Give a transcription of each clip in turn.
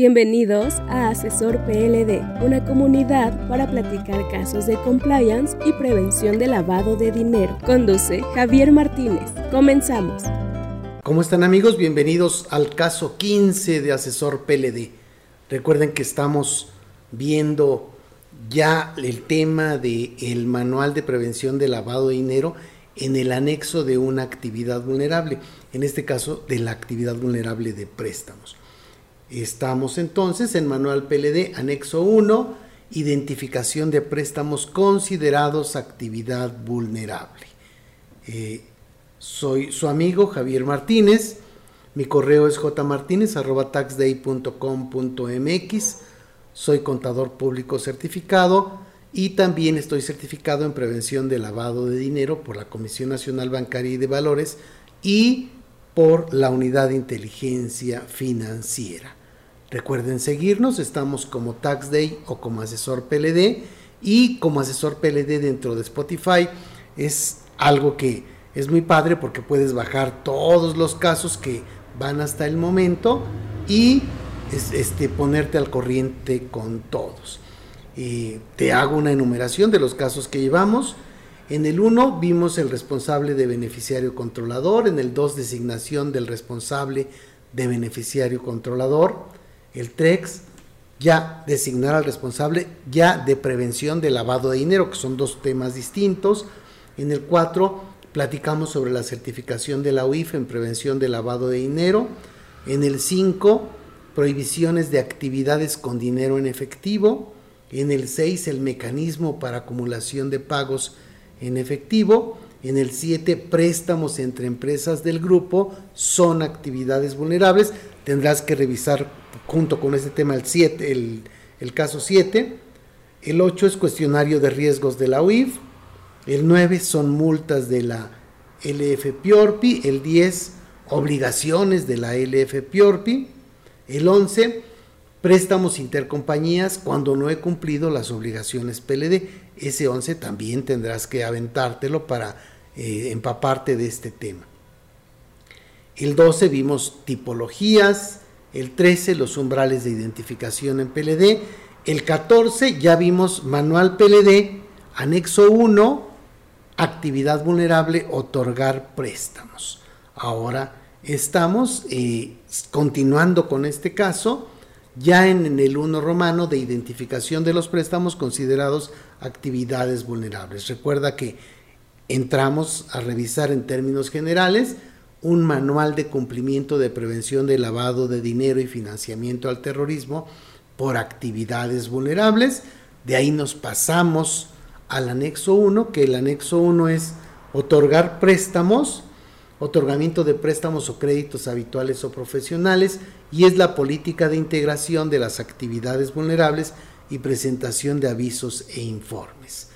Bienvenidos a Asesor PLD, una comunidad para platicar casos de compliance y prevención de lavado de dinero. Conduce Javier Martínez. Comenzamos. ¿Cómo están amigos? Bienvenidos al caso 15 de Asesor PLD. Recuerden que estamos viendo ya el tema del el manual de prevención de lavado de dinero en el anexo de una actividad vulnerable, en este caso de la actividad vulnerable de préstamos. Estamos entonces en Manual PLD, anexo 1, identificación de préstamos considerados actividad vulnerable. Eh, soy su amigo Javier Martínez, mi correo es jmartinez.taxday.com.mx, soy contador público certificado y también estoy certificado en prevención de lavado de dinero por la Comisión Nacional Bancaria y de Valores y por la Unidad de Inteligencia Financiera. Recuerden seguirnos, estamos como Tax Day o como asesor PLD y como asesor PLD dentro de Spotify es algo que es muy padre porque puedes bajar todos los casos que van hasta el momento y este, ponerte al corriente con todos. te hago una enumeración de los casos que llevamos. En el 1 vimos el responsable de beneficiario controlador, en el 2 designación del responsable de beneficiario controlador, el TREX ya designar al responsable ya de prevención de lavado de dinero, que son dos temas distintos. En el 4 platicamos sobre la certificación de la UIF en prevención de lavado de dinero. En el 5, prohibiciones de actividades con dinero en efectivo. En el 6, el mecanismo para acumulación de pagos en efectivo. En el 7, préstamos entre empresas del grupo son actividades vulnerables. Tendrás que revisar junto con este tema el, 7, el, caso 7. El 8 es cuestionario de riesgos de la UIF. El 9 son multas de la LF Piorpi. El 10, obligaciones de la LF Piorpi. El 11, préstamos intercompañías cuando no he cumplido las obligaciones PLD. Ese 11 también tendrás que aventártelo para eh, empaparte de este tema. El 12 vimos tipologías, el 13 los umbrales de identificación en PLD, el 14 ya vimos manual PLD, anexo 1, actividad vulnerable, otorgar préstamos. Ahora estamos eh, continuando con este caso, ya en, en el 1 romano de identificación de los préstamos considerados actividades vulnerables. Recuerda que entramos a revisar en términos generales, un manual de cumplimiento de prevención de lavado de dinero y financiamiento al terrorismo por actividades vulnerables. De ahí nos pasamos al anexo 1, que el anexo 1 es otorgar préstamos, otorgamiento de préstamos o créditos habituales o profesionales, y es la política de integración de las actividades vulnerables y presentación de avisos e informes.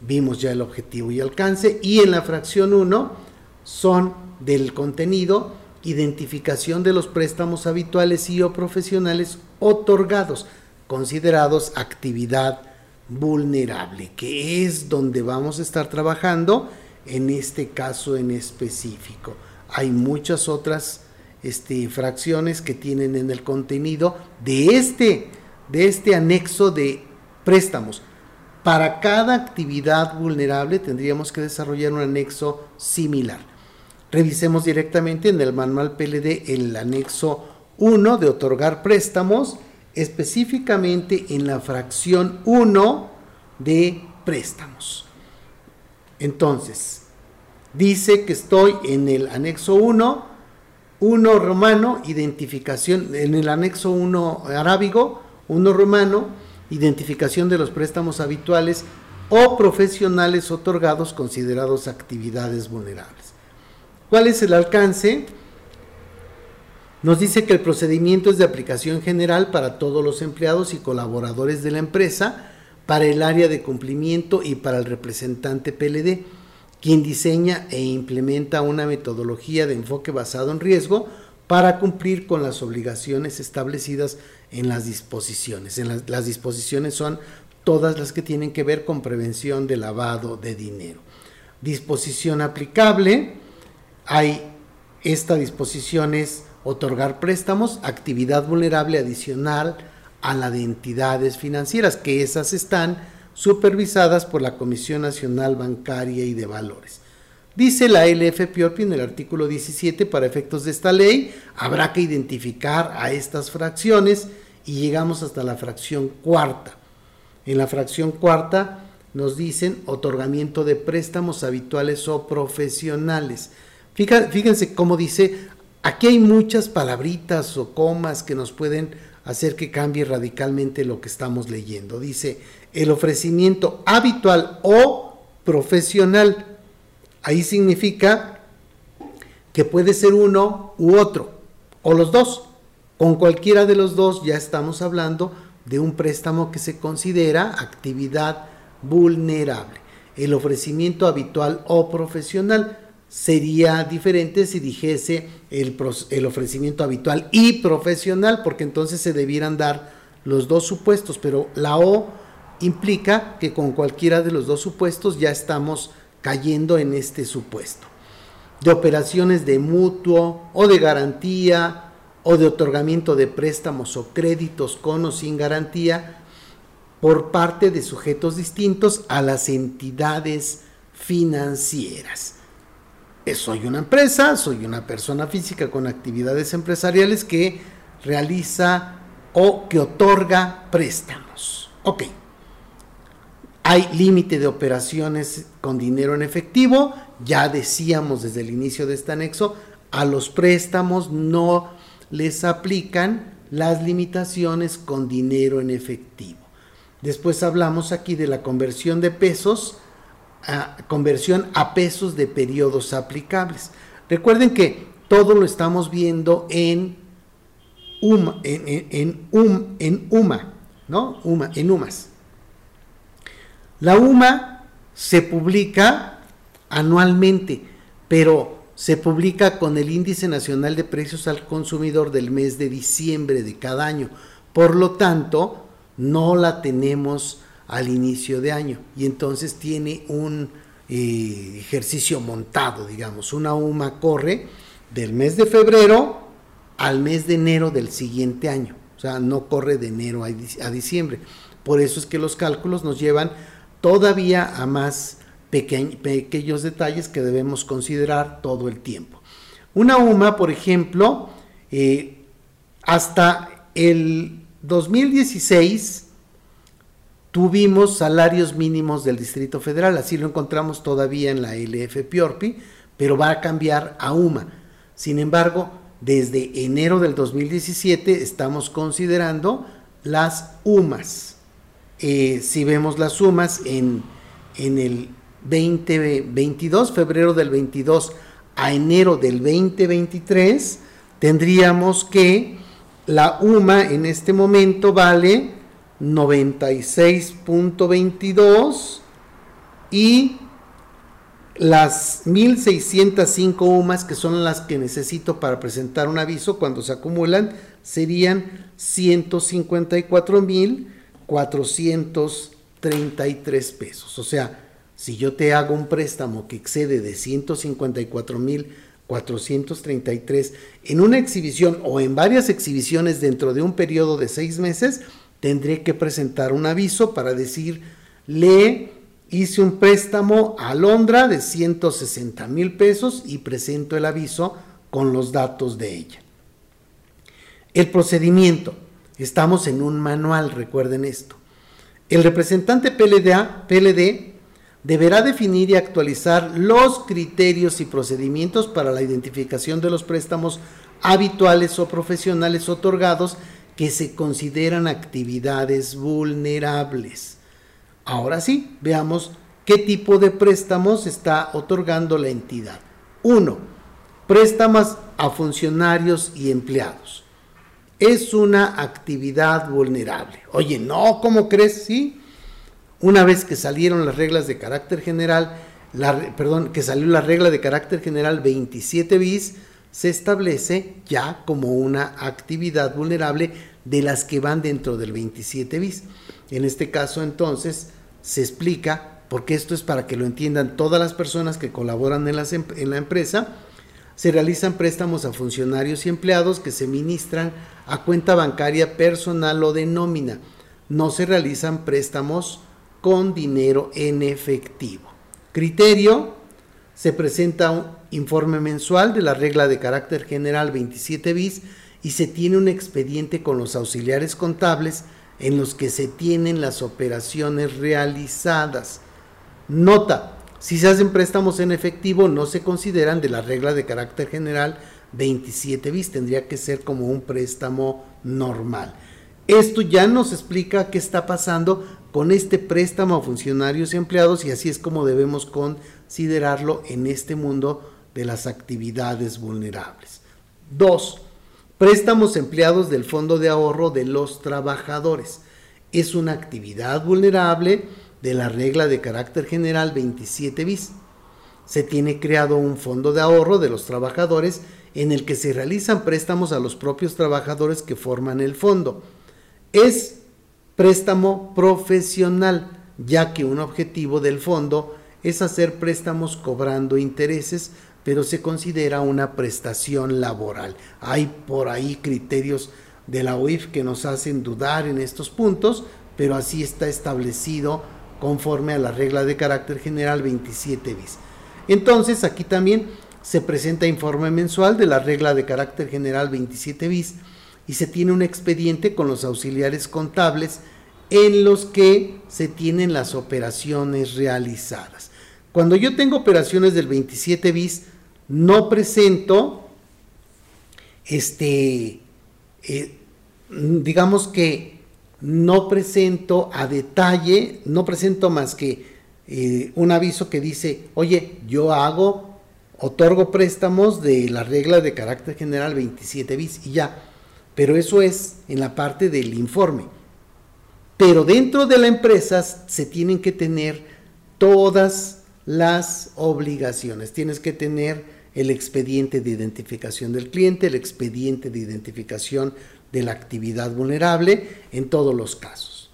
Vimos ya el objetivo y alcance, y en la fracción 1 son del contenido, identificación de los préstamos habituales y o profesionales otorgados, considerados actividad vulnerable, que es donde vamos a estar trabajando en este caso en específico. Hay muchas otras este, fracciones que tienen en el contenido de este, de este anexo de préstamos. Para cada actividad vulnerable tendríamos que desarrollar un anexo similar. Revisemos directamente en el manual PLD el anexo 1 de otorgar préstamos, específicamente en la fracción 1 de préstamos. Entonces, dice que estoy en el anexo 1, 1 romano, identificación, en el anexo 1 arábigo, 1 romano, identificación de los préstamos habituales o profesionales otorgados considerados actividades vulnerables. ¿Cuál es el alcance? Nos dice que el procedimiento es de aplicación general para todos los empleados y colaboradores de la empresa, para el área de cumplimiento y para el representante PLD, quien diseña e implementa una metodología de enfoque basado en riesgo para cumplir con las obligaciones establecidas en las disposiciones. En las, las disposiciones son todas las que tienen que ver con prevención de lavado de dinero. Disposición aplicable hay esta disposición es otorgar préstamos, actividad vulnerable adicional a la de entidades financieras, que esas están supervisadas por la Comisión Nacional Bancaria y de Valores. Dice la LF en el artículo 17, para efectos de esta ley, habrá que identificar a estas fracciones y llegamos hasta la fracción cuarta. En la fracción cuarta nos dicen otorgamiento de préstamos habituales o profesionales. Fíjense cómo dice, aquí hay muchas palabritas o comas que nos pueden hacer que cambie radicalmente lo que estamos leyendo. Dice, el ofrecimiento habitual o profesional Ahí significa que puede ser uno u otro, o los dos. Con cualquiera de los dos ya estamos hablando de un préstamo que se considera actividad vulnerable. El ofrecimiento habitual o profesional sería diferente si dijese el, el, ofrecimiento habitual y profesional, porque entonces se debieran dar los dos supuestos, pero la O implica que con cualquiera de los dos supuestos ya estamos cayendo en este supuesto. De operaciones de mutuo o de garantía o de otorgamiento de préstamos o créditos con o sin garantía por parte de sujetos distintos a las entidades financieras. Eh, soy una empresa, soy una persona física con actividades empresariales que realiza o que otorga préstamos. Ok. Hay límite de operaciones con dinero en efectivo. Ya decíamos desde el inicio de este anexo, a los préstamos no les aplican las limitaciones con dinero en efectivo. Después hablamos aquí de la conversión de pesos, a, conversión a pesos de periodos aplicables. Recuerden que todo lo estamos viendo en UMA, en, en UMA, ¿no? UMA, en UMAS. La UMA se publica anualmente, pero se publica con el Índice Nacional de Precios al Consumidor del mes de diciembre de cada año. Por lo tanto, no la tenemos al inicio de año y entonces tiene un eh, ejercicio montado, digamos. Una UMA corre del mes de febrero al mes de enero del siguiente año. O sea, no corre de enero a diciembre. Por eso es que los cálculos nos llevan todavía a más pequeños detalles que debemos considerar todo el tiempo. Una UMA, por ejemplo, eh, hasta el 2016 tuvimos salarios mínimos del Distrito Federal, así lo encontramos todavía en la LF Piorpi, pero va a cambiar a UMA. Sin embargo, desde enero del 2017 estamos considerando las UMAS. Eh, si vemos las sumas en, en el 2022, febrero del 22 a enero del 2023, tendríamos que la UMA en este momento vale 96.22 y las 1605 UMAS que son las que necesito para presentar un aviso cuando se acumulan serían 154.000 433 pesos. O sea, si yo te hago un préstamo que excede de 154 mil 433 en una exhibición o en varias exhibiciones dentro de un periodo de seis meses, tendré que presentar un aviso para decir, le hice un préstamo a Londra de 160 mil pesos y presento el aviso con los datos de ella. El procedimiento. Estamos en un manual, recuerden esto. El representante PLDA, PLD deberá definir y actualizar los criterios y procedimientos para la identificación de los préstamos habituales o profesionales otorgados que se consideran actividades vulnerables. Ahora sí, veamos qué tipo de préstamos está otorgando la entidad. 1. Préstamos a funcionarios y empleados es una actividad vulnerable. Oye, no, ¿cómo crees? Sí. Una vez que salieron las reglas de carácter general, perdón, que salió la regla de carácter general 27 bis, se establece ya como una actividad vulnerable de las que van dentro del 27 bis. En este caso, entonces, se explica, porque esto es para que lo entiendan todas las personas que colaboran en, en la empresa, se realizan préstamos a funcionarios y empleados que se ministran a cuenta bancaria personal o de nómina. No se realizan préstamos con dinero en efectivo. Criterio, se presenta informe mensual de la regla de carácter general 27 bis y se tiene un expediente con los auxiliares contables en los que se tienen las operaciones realizadas. Nota, si se hacen préstamos en efectivo no se consideran de la regla de carácter general 27 bis, tendría que ser como un préstamo normal. Esto ya nos explica qué está pasando con este préstamo a funcionarios y empleados y así es como debemos considerarlo en este mundo de las actividades vulnerables. 2. Préstamos empleados del Fondo de Ahorro de los Trabajadores. Es una actividad vulnerable de la regla de carácter general 27 bis. Se tiene creado un fondo de ahorro de los trabajadores en el que se realizan préstamos a los propios trabajadores que forman el fondo. Es préstamo profesional, ya que un objetivo del fondo es hacer préstamos cobrando intereses, pero se considera una prestación laboral. Hay por ahí criterios de la UIF que nos hacen dudar en estos puntos, pero así está establecido conforme a la regla de carácter general 27 bis. Entonces, aquí también se presenta informe mensual de la regla de carácter general 27 bis y se tiene un expediente con los auxiliares contables en los que se tienen las operaciones realizadas. Cuando yo tengo operaciones del 27 bis, no presento, este, eh, digamos que no presento a detalle, no presento más que eh, un aviso que dice, oye, yo hago, otorgo préstamos de la regla de carácter general 27 bis y ya pero eso es en la parte del informe. Pero dentro de la empresa se tienen que tener todas las obligaciones. Tienes que tener el expediente de identificación del cliente, el expediente de identificación de la actividad vulnerable en todos los casos.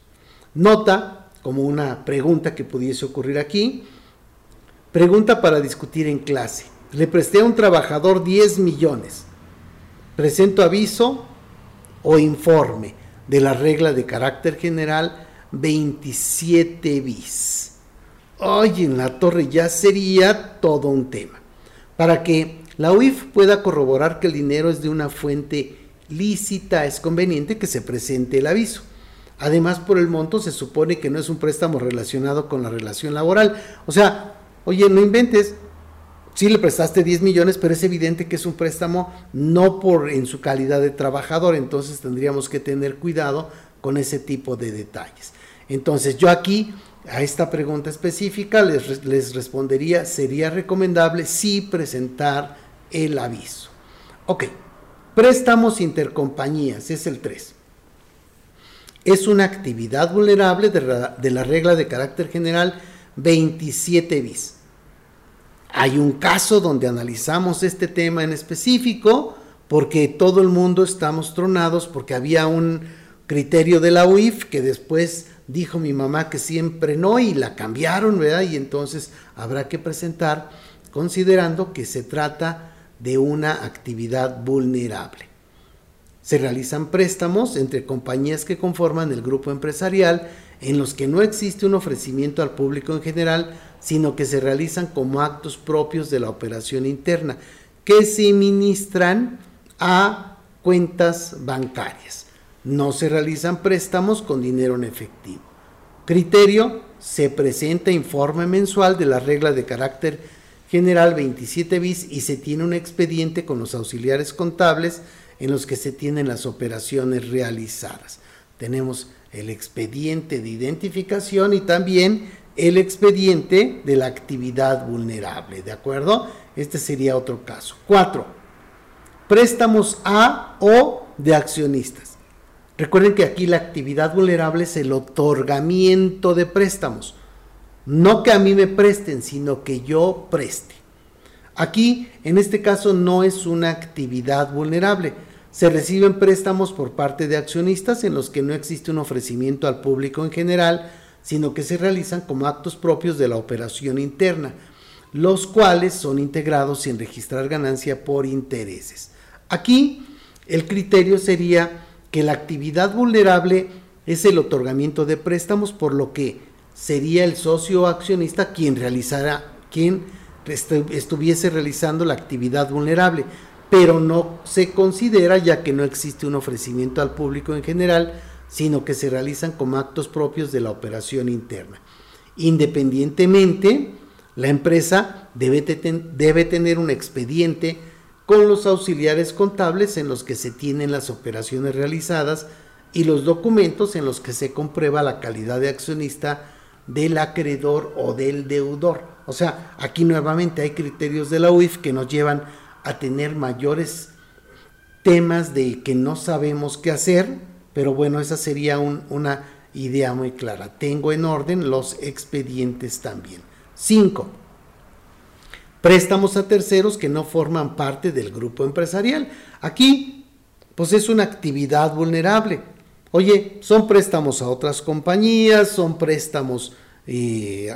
Nota, como una pregunta que pudiese ocurrir aquí, pregunta para discutir en clase. Le presté a un trabajador 10 millones. Presento aviso o informe de la regla de carácter general 27 bis. Hoy en la torre ya sería todo un tema. Para que la UIF pueda corroborar que el dinero es de una fuente lícita, es conveniente que se presente el aviso. Además, por el monto se supone que no es un préstamo relacionado con la relación laboral. O sea, oye, no inventes, sí le prestaste 10 millones, pero es evidente que es un préstamo no por en su calidad de trabajador, entonces tendríamos que tener cuidado con ese tipo de detalles. Entonces yo aquí a esta pregunta específica les, les respondería, sería recomendable sí presentar el aviso. Ok, préstamos intercompañías, es el 3. Es una actividad vulnerable de, de la regla de carácter general 27 bis hay un caso donde analizamos este tema en específico porque todo el mundo estamos tronados porque había un criterio de la UIF que después dijo mi mamá que siempre no y la cambiaron, ¿verdad? Y entonces habrá que presentar considerando que se trata de una actividad vulnerable. Se realizan préstamos entre compañías que conforman el grupo empresarial en los que no existe un ofrecimiento al público en general, sino que se realizan como actos propios de la operación interna, que se ministran a cuentas bancarias. No se realizan préstamos con dinero en efectivo. Criterio, se presenta informe mensual de la regla de carácter general 27 bis y se tiene un expediente con los auxiliares contables en los que se tienen las operaciones realizadas. Tenemos el expediente de identificación y también el expediente de la actividad vulnerable, ¿de acuerdo? Este sería otro caso. Cuatro, préstamos a o de accionistas. Recuerden que aquí la actividad vulnerable es el otorgamiento de préstamos. No que a mí me presten, sino que yo preste. Aquí, en este caso, no es una actividad vulnerable. Se reciben préstamos por parte de accionistas en los que no existe un ofrecimiento al público en general, sino que se realizan como actos propios de la operación interna. los cuales son integrados sin registrar ganancia por intereses. Aquí el criterio sería que la actividad vulnerable es el otorgamiento de préstamos, por lo que sería el socio accionista quien realizara, quien estuviese realizando la actividad vulnerable, pero no se considera ya que no existe un ofrecimiento al público en general, sino que se realizan como actos propios de la operación interna. Independientemente, la empresa debe, debe tener un expediente con los auxiliares contables en los que se tienen las operaciones realizadas y los documentos en los que se comprueba la calidad de accionista del acreedor o del deudor. O sea, aquí nuevamente hay criterios de la UIF que nos llevan a tener mayores temas de que no sabemos qué hacer, pero bueno, esa sería una idea muy clara. Tengo en orden los expedientes también. 5. Préstamos a terceros que no forman parte del grupo empresarial. Aquí, pues es una actividad vulnerable. Oye, son préstamos a otras compañías, son préstamos eh,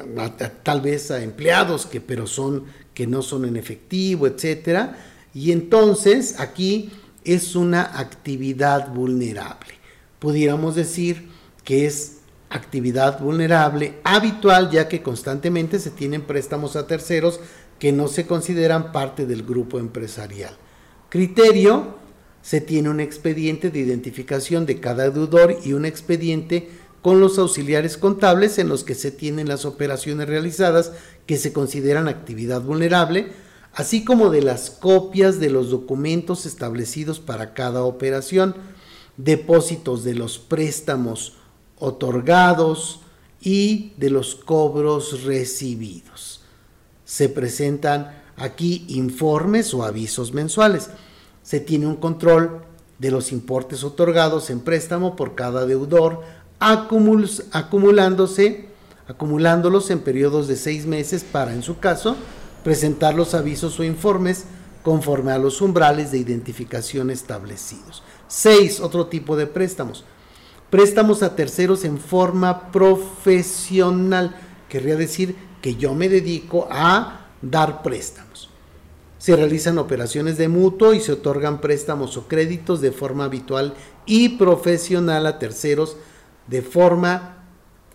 tal vez a empleados que pero son que no son en efectivo, etcétera. Y entonces aquí es una actividad vulnerable. Pudiéramos decir que es actividad vulnerable habitual ya que constantemente se tienen préstamos a terceros que no se consideran parte del grupo empresarial. Criterio, se tiene un expediente de identificación de cada deudor y un expediente con los auxiliares contables en los que se tienen las operaciones realizadas que se consideran actividad vulnerable, así como de las copias de los documentos establecidos para cada operación, depósitos de los préstamos otorgados y de los cobros recibidos. Se presentan aquí informes o avisos mensuales. Se tiene un control de los importes otorgados en préstamo por cada deudor, acumulándose, acumulándolos en periodos de seis meses para, en su caso, presentar los avisos o informes conforme a los umbrales de identificación establecidos. 6. Otro tipo de préstamos préstamos a terceros en forma profesional. Querría decir que yo me dedico a dar préstamos. Se realizan operaciones de mutuo y se otorgan préstamos o créditos de forma habitual y profesional a terceros de forma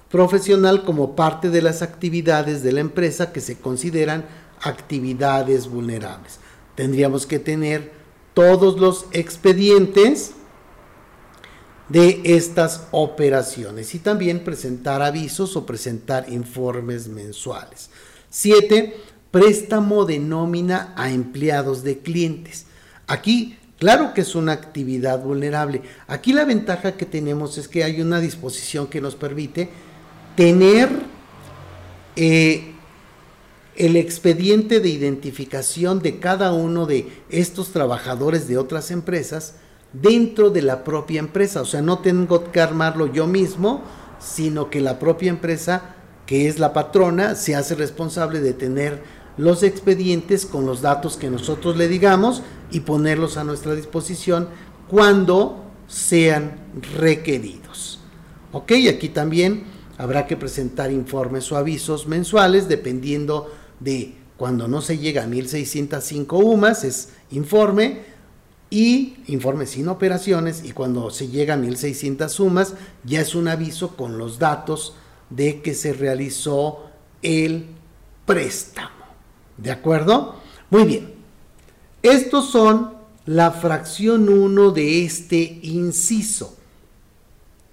profesional como parte de las actividades de la empresa que se consideran actividades vulnerables. Tendríamos que tener todos los expedientes de estas operaciones y también presentar avisos o presentar informes mensuales. 7. Préstamo de nómina a empleados de clientes. Aquí, claro que es una actividad vulnerable. Aquí la ventaja que tenemos es que hay una disposición que nos permite tener eh, el expediente de identificación de cada uno de estos trabajadores de otras empresas dentro de la propia empresa. O sea, no tengo que armarlo yo mismo, sino que la propia empresa, que es la patrona, se hace responsable de tener los expedientes con los datos que nosotros le digamos y ponerlos a nuestra disposición cuando sean requeridos. Ok, aquí también habrá que presentar informes o avisos mensuales dependiendo de cuando no se llega a 1605 UMAS, es informe, y informe sin operaciones y cuando se llega a 1600 sumas ya es un aviso con los datos de que se realizó el préstamo. ¿De acuerdo? Muy bien. Estos son la fracción 1 de este inciso.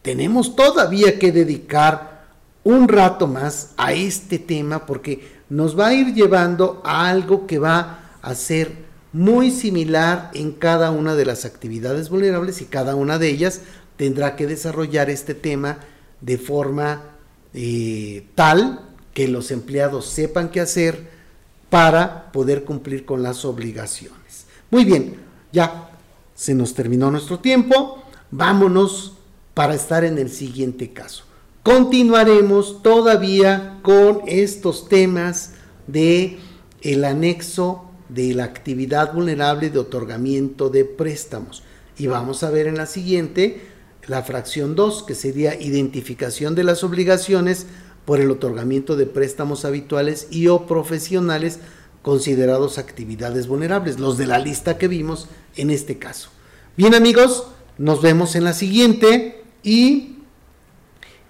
Tenemos todavía que dedicar un rato más a este tema porque nos va a ir llevando a algo que va a ser muy similar en cada una de las actividades vulnerables y cada una de ellas tendrá que desarrollar este tema de forma eh, tal que los empleados sepan qué hacer para poder cumplir con las obligaciones. Muy bien, ya se nos terminó nuestro tiempo, vámonos para estar en el siguiente caso. Continuaremos todavía con estos temas de el anexo de la actividad vulnerable de otorgamiento de préstamos. Y vamos a ver en la siguiente la fracción 2, que sería identificación de las obligaciones por el otorgamiento de préstamos habituales y o profesionales considerados actividades vulnerables, los de la lista que vimos en este caso. Bien amigos, nos vemos en la siguiente y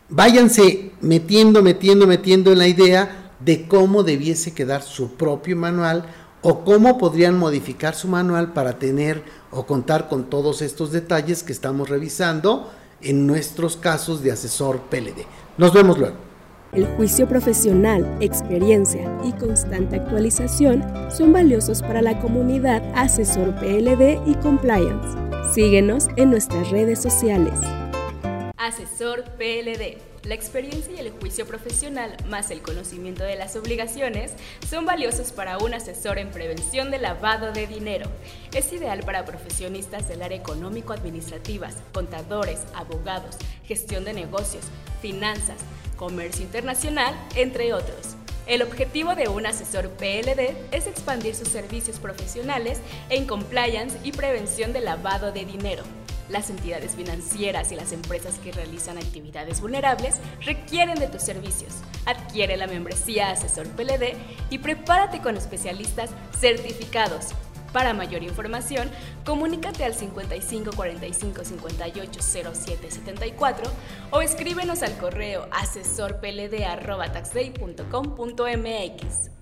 váyanse metiendo, metiendo, metiendo en la idea de cómo debiese quedar su propio manual o cómo podrían modificar su manual para tener o contar con todos estos detalles que estamos revisando en nuestros casos de asesor PLD. Nos vemos luego. El juicio profesional, experiencia y constante actualización son valiosos para la comunidad asesor PLD y compliance. Síguenos en nuestras redes sociales. Asesor PLD. La experiencia y el juicio profesional, más el conocimiento de las obligaciones, son valiosos para un asesor en prevención de lavado de dinero. Es ideal para profesionistas del área económico-administrativas, contadores, abogados, gestión de negocios, finanzas, comercio internacional, entre otros. El objetivo de un asesor PLD es expandir sus servicios profesionales en compliance y prevención de lavado de dinero. Las entidades financieras y las empresas que realizan actividades vulnerables requieren de tus servicios. Adquiere la membresía Asesor PLD y prepárate con especialistas certificados para mayor información, comunícate al 55 45 58 07 74 o escríbenos al correo asesorpld.taxday.com.mx.